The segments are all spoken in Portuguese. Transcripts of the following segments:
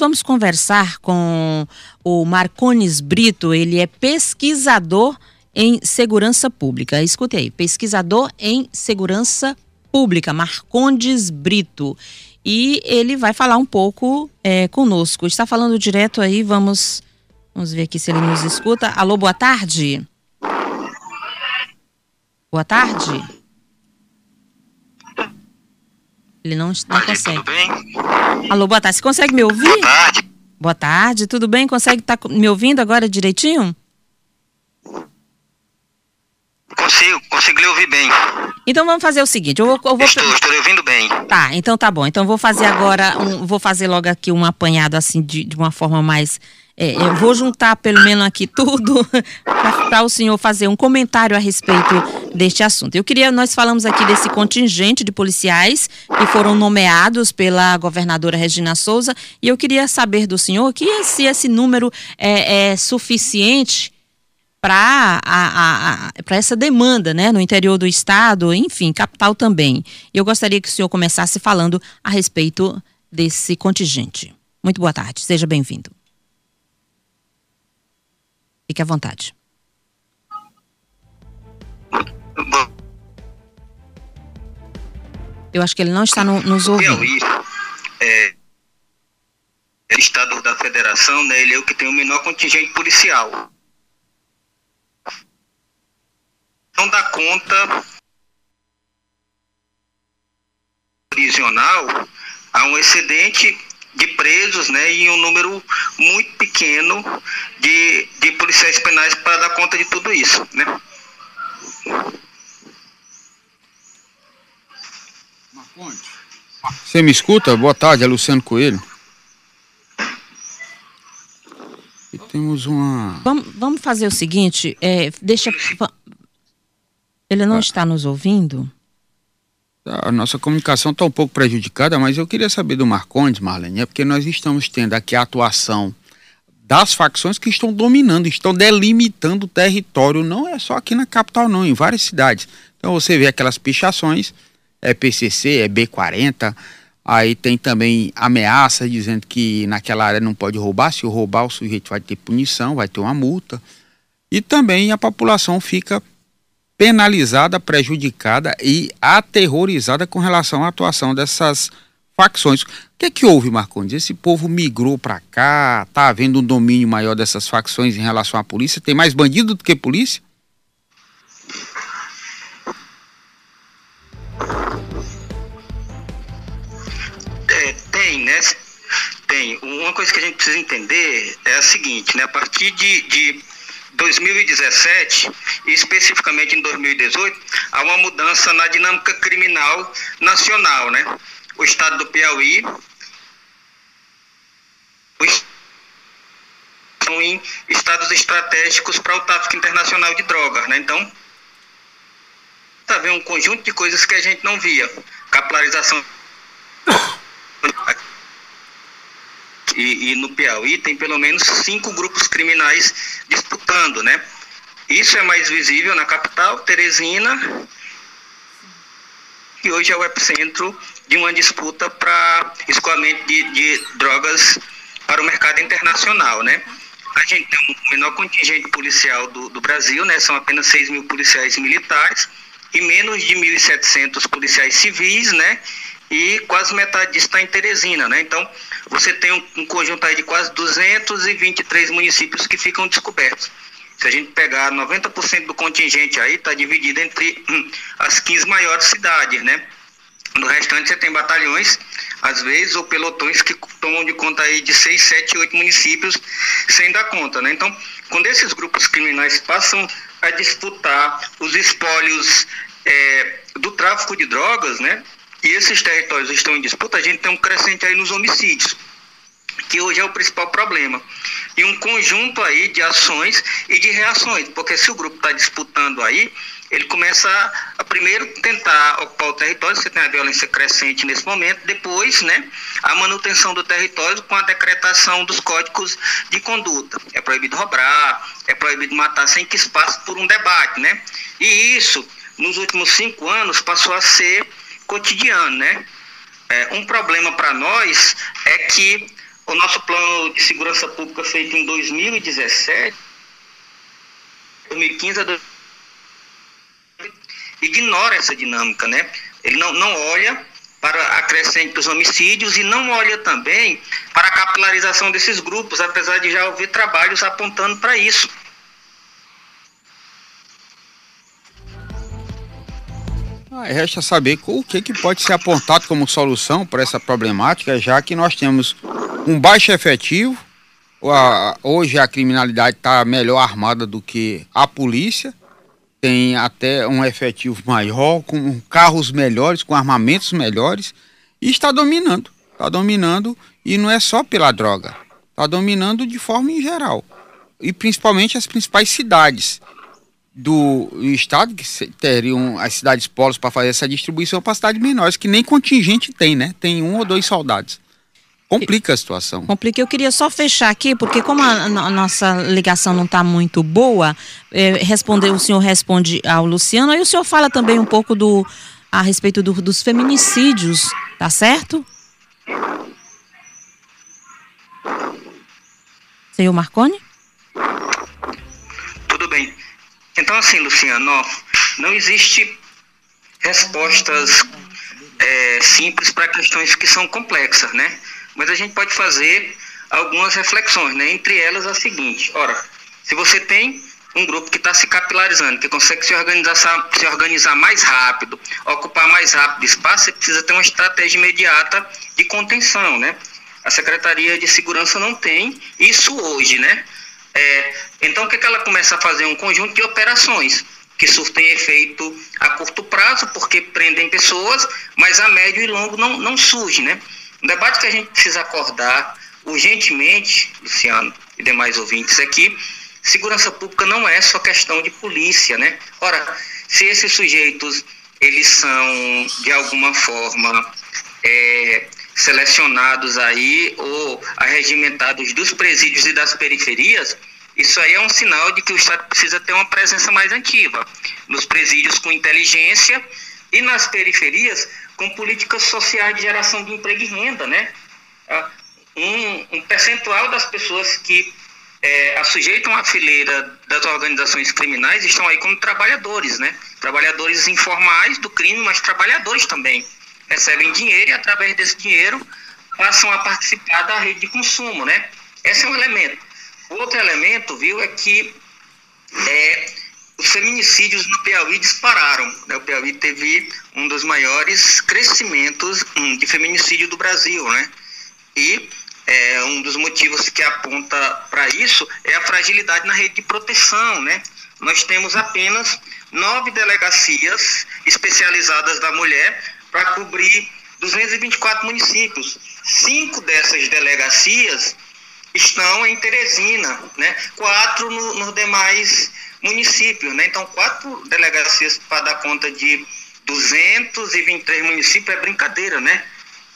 Vamos conversar com o Marcones Brito, ele é pesquisador em segurança pública. Escute aí, pesquisador em segurança pública, Marcondes Brito. E ele vai falar um pouco é, conosco. Está falando direto aí, vamos, vamos ver aqui se ele nos escuta. Alô, boa tarde. Boa tarde. Ele não, não consegue. Tudo bem? Alô, boa tarde. Você consegue me ouvir? Boa tarde. Boa tarde, tudo bem? Consegue estar tá me ouvindo agora direitinho? Consigo, consigo lhe ouvir bem. Então vamos fazer o seguinte, eu vou, eu vou... Estou, estou ouvindo bem. Tá, então tá bom. Então vou fazer agora, um, vou fazer logo aqui um apanhado assim de, de uma forma mais é, eu vou juntar pelo menos aqui tudo para o senhor fazer um comentário a respeito deste assunto. Eu queria, nós falamos aqui desse contingente de policiais que foram nomeados pela governadora Regina Souza e eu queria saber do senhor que se esse número é, é suficiente para essa demanda né, no interior do estado, enfim, capital também. Eu gostaria que o senhor começasse falando a respeito desse contingente. Muito boa tarde, seja bem-vindo. Fique à vontade. Eu acho que ele não está no, nos ouvindo. Piauí, é, é estado da federação, né, ele é o que tem o menor contingente policial. Não dá conta prisional há um excedente de presos né, e um número muito pequeno de, de policiais penais para dar conta de tudo isso. Né? Você me escuta? Boa tarde, é Luciano Coelho. E temos uma. Vamos, vamos fazer o seguinte, é, deixa. Ele não ah. está nos ouvindo? a nossa comunicação está um pouco prejudicada, mas eu queria saber do Marcondes, Marlene, é porque nós estamos tendo aqui a atuação das facções que estão dominando, estão delimitando o território, não é só aqui na capital, não, em várias cidades. Então você vê aquelas pichações, é PCC, é B40, aí tem também ameaças dizendo que naquela área não pode roubar, se roubar o sujeito vai ter punição, vai ter uma multa. E também a população fica penalizada, prejudicada e aterrorizada com relação à atuação dessas facções. O que é que houve, Marcondes? Esse povo migrou para cá, está havendo um domínio maior dessas facções em relação à polícia? Tem mais bandido do que polícia? É, tem, né? Tem. Uma coisa que a gente precisa entender é a seguinte, né? A partir de, de 2017 e especificamente em 2018, há uma mudança na dinâmica criminal nacional, né? O estado do Piauí estão em estados estratégicos para o tráfico internacional de drogas, né? Então, está vendo um conjunto de coisas que a gente não via. Capilarização e, e, no Piauí tem pelo menos cinco grupos criminais disputando, né? Isso é mais visível na capital, Teresina, que hoje é o epicentro de uma disputa para escoamento de, de drogas para o mercado internacional, né? A gente tem o menor contingente policial do, do Brasil, né? São apenas 6 mil policiais militares e menos de 1.700 policiais civis, né? E quase metade disso está em Teresina, né? Então, você tem um, um, conjunto aí de quase 223 municípios que ficam descobertos. Se a gente pegar 90% do contingente aí, está dividido entre hum, as 15 maiores cidades, né? No restante você tem batalhões, às vezes, ou pelotões que tomam de conta aí de 6, 7, 8 municípios sem dar conta, né? Então, quando esses grupos criminais passam a disputar os espólios é, do tráfico de drogas, né? E esses territórios estão em disputa, a gente tem um crescente aí nos homicídios, que hoje é o principal problema. E um conjunto aí de ações e de reações, porque se o grupo está disputando aí, ele começa a, a, primeiro tentar ocupar o território, você tem a violência crescente nesse momento, depois, né, a manutenção do território com a decretação dos códigos de conduta. É proibido roubar, é proibido matar sem que espaço por um debate, né? E isso, nos últimos cinco anos, passou a ser cotidiano, né? É, um problema para nós é que o nosso plano de segurança pública feito em 2017, 2015 a 2017, ignora essa dinâmica, né? Ele não, não olha para a crescente dos homicídios e não olha também para a capilarização desses grupos, apesar de já haver trabalhos apontando para isso. Resta saber o que, que pode ser apontado como solução para essa problemática, já que nós temos um baixo efetivo, hoje a criminalidade está melhor armada do que a polícia, tem até um efetivo maior, com carros melhores, com armamentos melhores, e está dominando. Está dominando, e não é só pela droga, está dominando de forma em geral. E principalmente as principais cidades do estado, que teriam as cidades polos para fazer essa distribuição para cidades menores, que nem contingente tem, né? Tem um ou dois soldados. Complica a situação. Complica. Eu queria só fechar aqui, porque como a, a nossa ligação não está muito boa, é, responder, o senhor responde ao Luciano, aí o senhor fala também um pouco do a respeito do, dos feminicídios, tá certo? Senhor Marconi? Tudo bem. Então, assim, Luciano, não existe respostas é, simples para questões que são complexas, né? Mas a gente pode fazer algumas reflexões, né? Entre elas a seguinte: ora, se você tem um grupo que está se capilarizando, que consegue se organizar, se organizar mais rápido, ocupar mais rápido espaço, você precisa ter uma estratégia imediata de contenção, né? A Secretaria de Segurança não tem isso hoje, né? É, então, o que, é que ela começa a fazer? Um conjunto de operações que surtem efeito a curto prazo, porque prendem pessoas, mas a médio e longo não, não surge, né? Um debate que a gente precisa acordar urgentemente, Luciano e demais ouvintes aqui, segurança pública não é só questão de polícia, né? Ora, se esses sujeitos, eles são, de alguma forma, é, selecionados aí ou arregimentados dos presídios e das periferias, isso aí é um sinal de que o Estado precisa ter uma presença mais ativa. Nos presídios com inteligência e nas periferias com políticas sociais de geração de emprego e renda, né? Ah, um, um percentual das pessoas que é, assujeitam a fileira das organizações criminais estão aí como trabalhadores, né? Trabalhadores informais do crime, mas trabalhadores também. Recebem dinheiro e através desse dinheiro passam a participar da rede de consumo, né? Esse é um elemento. Outro elemento, viu, é que é, os feminicídios no Piauí dispararam. Né? O Piauí teve um dos maiores crescimentos hum, de feminicídio do Brasil, né? E é, um dos motivos que aponta para isso é a fragilidade na rede de proteção, né? Nós temos apenas nove delegacias especializadas da mulher para cobrir 224 municípios. Cinco dessas delegacias estão em Teresina, né? quatro no, nos demais municípios. Né? Então, quatro delegacias para dar conta de 223 municípios é brincadeira, né?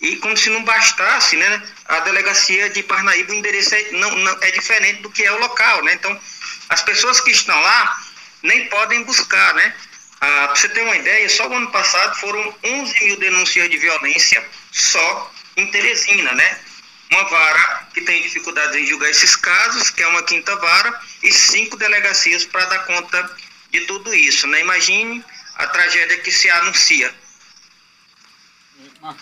E como se não bastasse, né? A delegacia de Parnaíba, o endereço é, não, não, é diferente do que é o local, né? Então, as pessoas que estão lá nem podem buscar, né? Ah, para você ter uma ideia, só o ano passado foram 11 mil denúncias de violência só em Teresina, né? Uma vara que tem dificuldades em julgar esses casos, que é uma quinta vara, e cinco delegacias para dar conta de tudo isso. Né? Imagine a tragédia que se anuncia.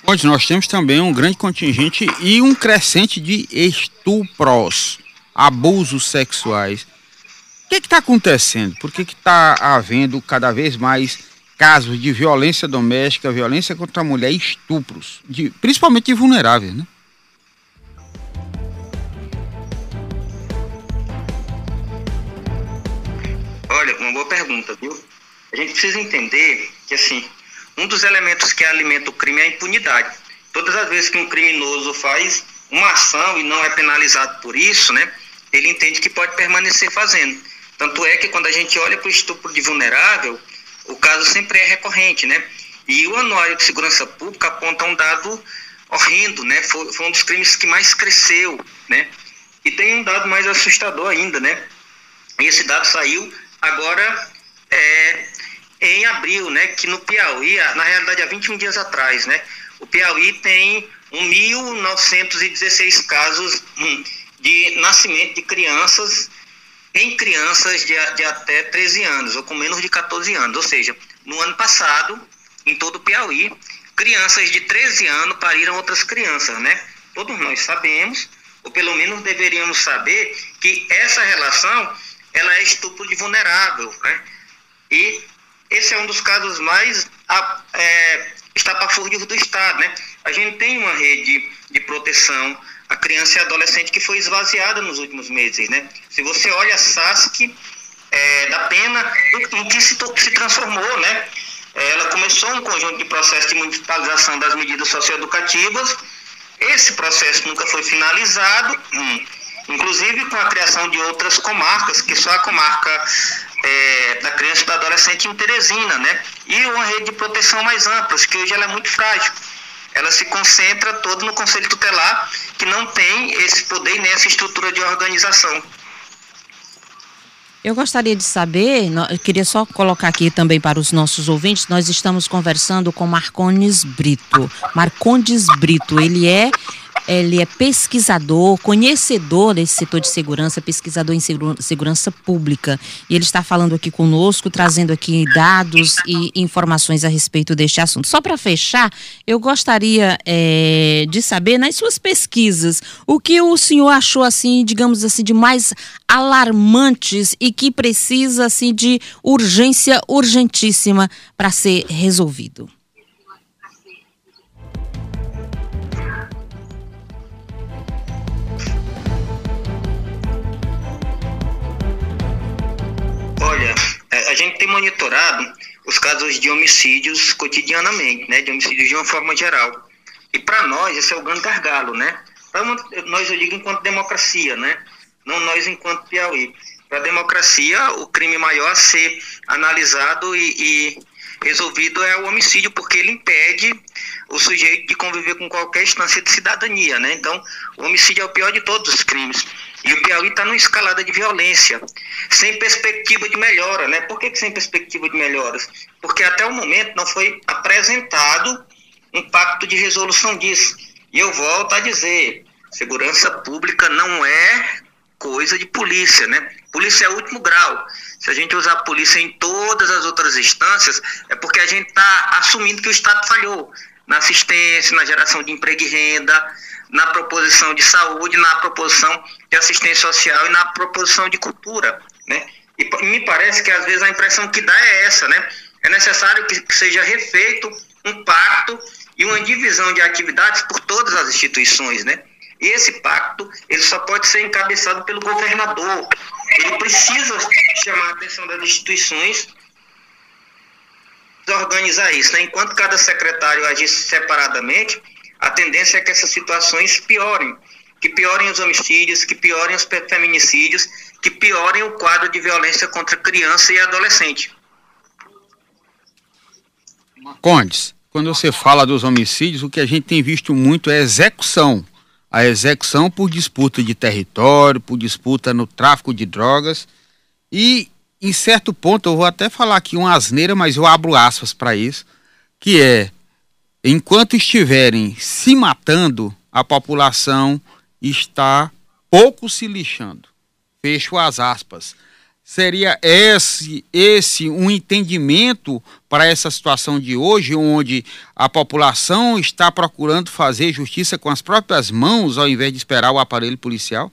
Onde nós temos também um grande contingente e um crescente de estupros, abusos sexuais. O que está acontecendo? Por que está havendo cada vez mais casos de violência doméstica, violência contra a mulher estupros, de, principalmente de vulneráveis, né? Uma boa pergunta, viu? A gente precisa entender que, assim, um dos elementos que alimenta o crime é a impunidade. Todas as vezes que um criminoso faz uma ação e não é penalizado por isso, né, ele entende que pode permanecer fazendo. Tanto é que quando a gente olha para o estupro de vulnerável, o caso sempre é recorrente, né? E o Anuário de Segurança Pública aponta um dado horrendo, né? Foi, foi um dos crimes que mais cresceu, né? E tem um dado mais assustador ainda, né? E esse dado saiu agora é, em abril, né, que no Piauí, na realidade há 21 dias atrás, né, o Piauí tem 1.916 casos hum, de nascimento de crianças em crianças de, de até 13 anos ou com menos de 14 anos. Ou seja, no ano passado, em todo o Piauí, crianças de 13 anos pariram outras crianças, né? Todos nós sabemos, ou pelo menos deveríamos saber, que essa relação ela é estupro de vulnerável, né? E esse é um dos casos mais é, estapafúrdios do Estado, né? A gente tem uma rede de proteção à criança e adolescente que foi esvaziada nos últimos meses, né? Se você olha a SASC, é, da pena, em que se, se transformou, né? Ela começou um conjunto de processos de municipalização das medidas socioeducativas. Esse processo nunca foi finalizado, hum, inclusive com a criação de outras comarcas, que só a comarca é, da criança e do adolescente em Teresina, né? E uma rede de proteção mais ampla, que hoje ela é muito frágil. Ela se concentra todo no Conselho Tutelar, que não tem esse poder nem essa estrutura de organização. Eu gostaria de saber, eu queria só colocar aqui também para os nossos ouvintes, nós estamos conversando com Marcones Brito. Marcondes Brito, ele é ele é pesquisador, conhecedor desse setor de segurança, pesquisador em segurança pública. E ele está falando aqui conosco, trazendo aqui dados e informações a respeito deste assunto. Só para fechar, eu gostaria é, de saber, nas suas pesquisas, o que o senhor achou, assim, digamos assim, de mais alarmantes e que precisa, assim, de urgência urgentíssima para ser resolvido. A gente tem monitorado os casos de homicídios cotidianamente, né, de homicídios de uma forma geral. E para nós, esse é o grande gargalo, né? Nós, eu digo, enquanto democracia, né? Não nós, enquanto Piauí. Para a democracia, o crime maior a ser analisado e, e resolvido é o homicídio, porque ele impede o sujeito de conviver com qualquer instância de cidadania, né? Então, o homicídio é o pior de todos os crimes. E o Piauí está numa escalada de violência, sem perspectiva de melhora, né? Por que, que sem perspectiva de melhoras? Porque até o momento não foi apresentado um pacto de resolução disso. E eu volto a dizer, segurança pública não é coisa de polícia, né? Polícia é o último grau. Se a gente usar a polícia em todas as outras instâncias, é porque a gente está assumindo que o Estado falhou na assistência, na geração de emprego e renda, na proposição de saúde, na proposição de assistência social e na proposição de cultura, né? E me parece que às vezes a impressão que dá é essa, né? É necessário que seja refeito um pacto e uma divisão de atividades por todas as instituições, né? E esse pacto, ele só pode ser encabeçado pelo governador. Ele precisa chamar a atenção das instituições organizar isso, né? Enquanto cada secretário agisse separadamente, a tendência é que essas situações piorem, que piorem os homicídios, que piorem os feminicídios, que piorem o quadro de violência contra criança e adolescente. Condes, quando você fala dos homicídios, o que a gente tem visto muito é execução. A execução por disputa de território, por disputa no tráfico de drogas. E, em certo ponto, eu vou até falar aqui uma asneira, mas eu abro aspas para isso, que é enquanto estiverem se matando, a população está pouco se lixando. Fecho as aspas. Seria esse, esse um entendimento para essa situação de hoje, onde a população está procurando fazer justiça com as próprias mãos ao invés de esperar o aparelho policial?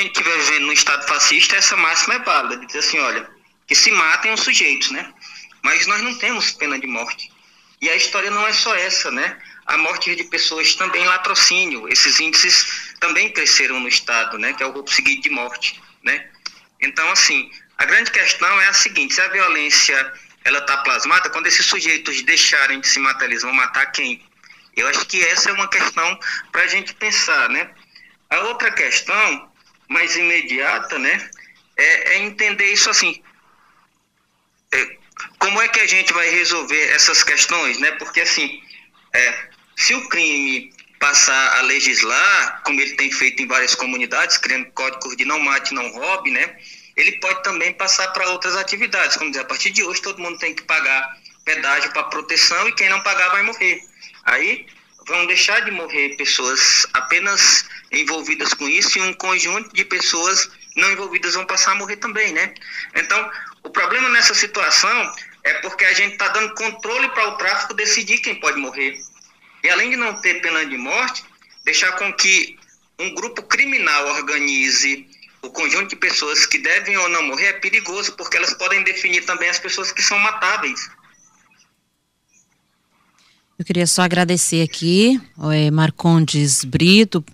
Gente estiver vivendo num estado fascista, essa máxima é válida, de dizer assim, olha, que se matem os sujeitos, né? Mas nós não temos pena de morte. E a história não é só essa, né? A morte de pessoas também latrocínio. Esses índices também cresceram no estado, né? Que é o grupo seguido de morte, né? Então, assim, a grande questão é a seguinte: se a violência ela está plasmada, quando esses sujeitos deixarem de se matar, eles vão matar quem? Eu acho que essa é uma questão para a gente pensar, né? A outra questão, mais imediata, né, é, é entender isso assim. É, como é que a gente vai resolver essas questões, né? Porque assim, é, se o crime passar a legislar, como ele tem feito em várias comunidades, criando códigos de não mate, não roube, né? Ele pode também passar para outras atividades, como dizer, a partir de hoje todo mundo tem que pagar pedágio para proteção e quem não pagar vai morrer. Aí vão deixar de morrer pessoas apenas envolvidas com isso e um conjunto de pessoas não envolvidas vão passar a morrer também, né? Então, o problema nessa situação é porque a gente está dando controle para o tráfico decidir quem pode morrer. E além de não ter pena de morte, deixar com que um grupo criminal organize o conjunto de pessoas que devem ou não morrer é perigoso, porque elas podem definir também as pessoas que são matáveis. Eu queria só agradecer aqui, é, Marcondes Brito,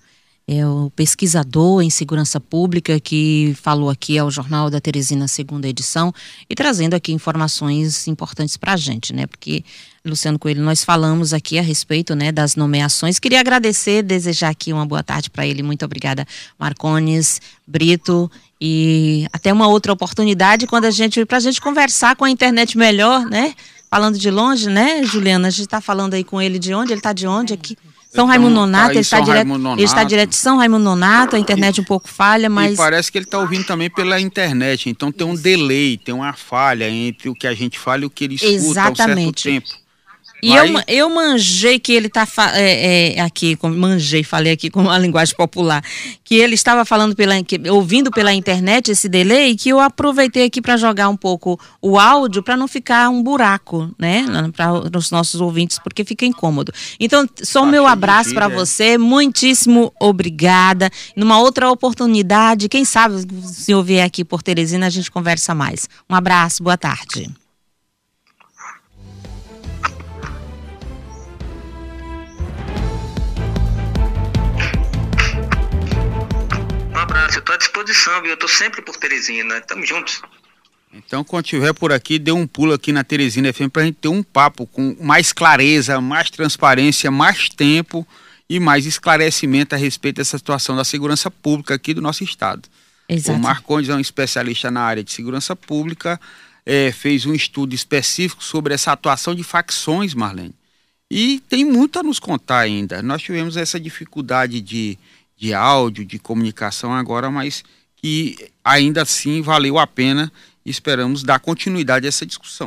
é o pesquisador em segurança pública que falou aqui ao Jornal da Teresina, segunda edição, e trazendo aqui informações importantes para a gente, né? Porque, Luciano Coelho, nós falamos aqui a respeito né, das nomeações. Queria agradecer, desejar aqui uma boa tarde para ele. Muito obrigada, Marcones, Brito. E até uma outra oportunidade quando a gente, para a gente conversar com a internet melhor, né? Falando de longe, né, Juliana? A gente está falando aí com ele de onde? Ele está de onde aqui? São Raimundo Nonato, ele está, direto, ele está direto de São Raimundo Nonato, a internet um pouco falha, mas. E parece que ele está ouvindo também pela internet, então tem um delay, tem uma falha entre o que a gente fala e o que ele escuta Exatamente. um certo tempo. E eu, eu manjei que ele está é, é, aqui, manjei, falei aqui com uma linguagem popular, que ele estava falando pela, que, ouvindo pela internet esse delay, que eu aproveitei aqui para jogar um pouco o áudio para não ficar um buraco, né, para os nossos ouvintes, porque fica incômodo. Então, só o meu abraço para você, muitíssimo obrigada. Numa outra oportunidade, quem sabe se eu vier aqui por Teresina a gente conversa mais. Um abraço, boa tarde. Eu tô à disposição, viu? Eu tô sempre por Teresina, tamo juntos. Então, quando estiver por aqui, dê um pulo aqui na Teresina FM para a gente ter um papo com mais clareza, mais transparência, mais tempo e mais esclarecimento a respeito dessa situação da segurança pública aqui do nosso estado. Exato. O Marcondes é um especialista na área de segurança pública, é, fez um estudo específico sobre essa atuação de facções, Marlene. E tem muito a nos contar ainda. Nós tivemos essa dificuldade de de áudio, de comunicação agora, mas que ainda assim valeu a pena e esperamos dar continuidade a essa discussão.